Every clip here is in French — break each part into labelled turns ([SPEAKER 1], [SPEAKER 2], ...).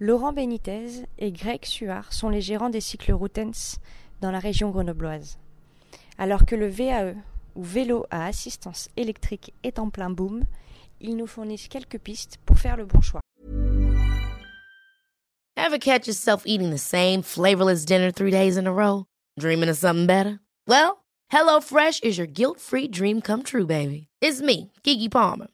[SPEAKER 1] Laurent Benitez et Greg Suard sont les gérants des cycles Routens dans la région grenobloise. Alors que le VAE, ou vélo à assistance électrique, est en plein boom, ils nous fournissent quelques pistes pour faire le bon choix.
[SPEAKER 2] Ever catch yourself eating the same flavorless dinner three days in a row? Dreaming of something better? Well, HelloFresh is your guilt-free dream come true, baby. It's me, Kiki Palmer.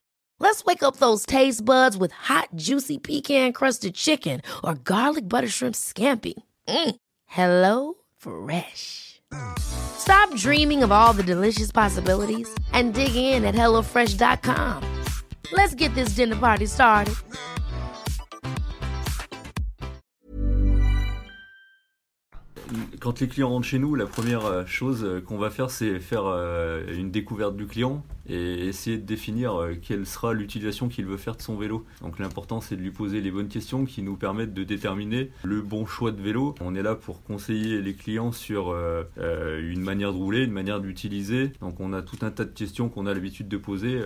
[SPEAKER 2] Let's wake up those taste buds with hot, juicy pecan crusted chicken or garlic butter shrimp scampi. Mm. Hello Fresh. Stop dreaming of all the delicious possibilities and dig in at HelloFresh.com. Let's get this dinner party started.
[SPEAKER 3] Quand les clients rentrent chez nous, la première chose qu'on va faire, c'est faire une découverte du client et essayer de définir euh, quelle sera l'utilisation qu'il veut faire de son vélo. Donc l'important c'est de lui poser les bonnes questions qui nous permettent de déterminer le bon choix de vélo. On est là pour conseiller les clients sur euh, euh, une manière de rouler, une manière d'utiliser. Donc on a tout un tas de questions qu'on a l'habitude de poser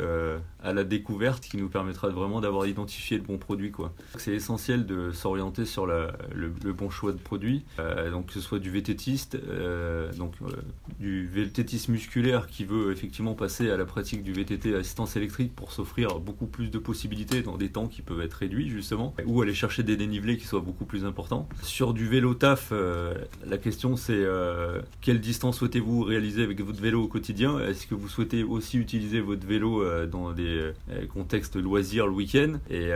[SPEAKER 3] à la découverte qui nous permettra vraiment d'avoir identifié le bon produit. C'est essentiel de s'orienter sur le, bon choix de produit. donc que ce soit du vététiste, donc du vététiste musculaire qui veut effectivement passer à la pratique du VTT assistance électrique pour s'offrir beaucoup plus de possibilités dans des temps qui peuvent être réduits justement, ou aller chercher des dénivelés qui soient beaucoup plus importants. Sur du vélo taf, euh, la question c'est euh, quelle distance souhaitez-vous réaliser avec votre vélo au quotidien? Est-ce que vous souhaitez aussi utiliser votre vélo euh, dans des contextes loisirs le week-end? Et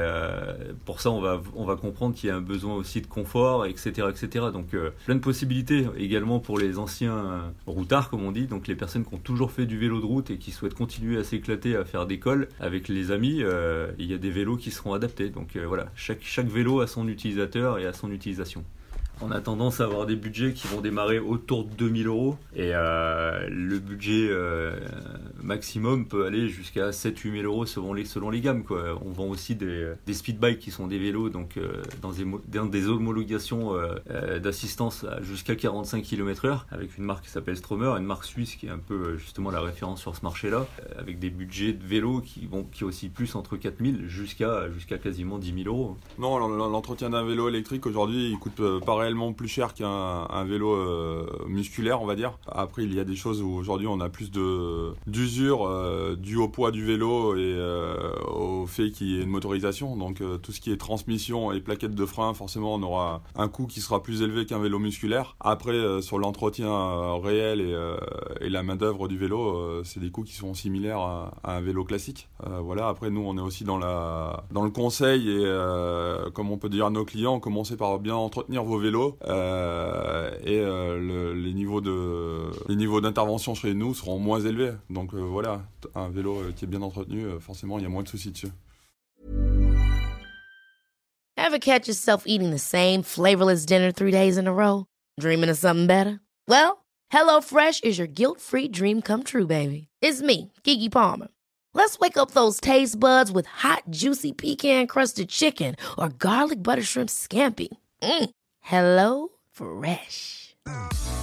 [SPEAKER 3] pour ça, on va, on va comprendre qu'il y a un besoin aussi de confort, etc. etc. Donc plein de possibilités également pour les anciens routards, comme on dit, donc les personnes qui ont toujours fait du vélo de route et qui souhaitent continuer à s'éclater, à faire des cols avec les amis, euh, il y a des vélos qui seront adaptés. Donc euh, voilà, chaque, chaque vélo a son utilisateur et a son utilisation on a tendance à avoir des budgets qui vont démarrer autour de 2000 euros et euh, le budget maximum peut aller jusqu'à 7-8 000 euros selon les, selon les gammes. Quoi. On vend aussi des, des speedbikes qui sont des vélos donc, euh, dans, des, dans, des, homologations d'assistance jusqu'à 45 km/h avec une marque qui s'appelle Stromer, une marque suisse qui est un peu justement la référence sur ce marché-là, avec des budgets de vélos qui vont qui aussi plus entre 4000 jusqu'à jusqu'à quasiment 10 000 euros.
[SPEAKER 4] Non, l'entretien d'un vélo électrique aujourd'hui il coûte pareil plus cher qu'un vélo euh, musculaire, on va dire. Après, il y a des choses où aujourd'hui on a plus de d'usure euh, au poids du vélo et euh, au fait qu'il y ait une motorisation. Donc tout ce qui est transmission et plaquettes de frein, forcément, on aura un coût qui sera plus élevé qu'un vélo musculaire. Après, sur l'entretien réel et, la main d'œuvre du vélo, c'est des coûts qui sont similaires à, un vélo classique. voilà. Après, nous, on est aussi dans la dans le conseil et comme on peut dire à nos clients, commencez par bien entretenir vos vélos euh, et euh, les niveaux les niveaux d'intervention chez nous seront moins élevés. Donc euh, voilà, un vélo qui est bien entretenu, forcément, il y a moins de soucis dessus.
[SPEAKER 2] Ever catch yourself eating the same flavorless dinner three days in a row? Dreaming of something better? Well, HelloFresh is your guilt-free dream come true, baby. It's me, Kiki Palmer. Let's wake up those taste buds with hot, juicy pecan-crusted chicken or garlic butter shrimp scampi. Mm. Hello Fresh.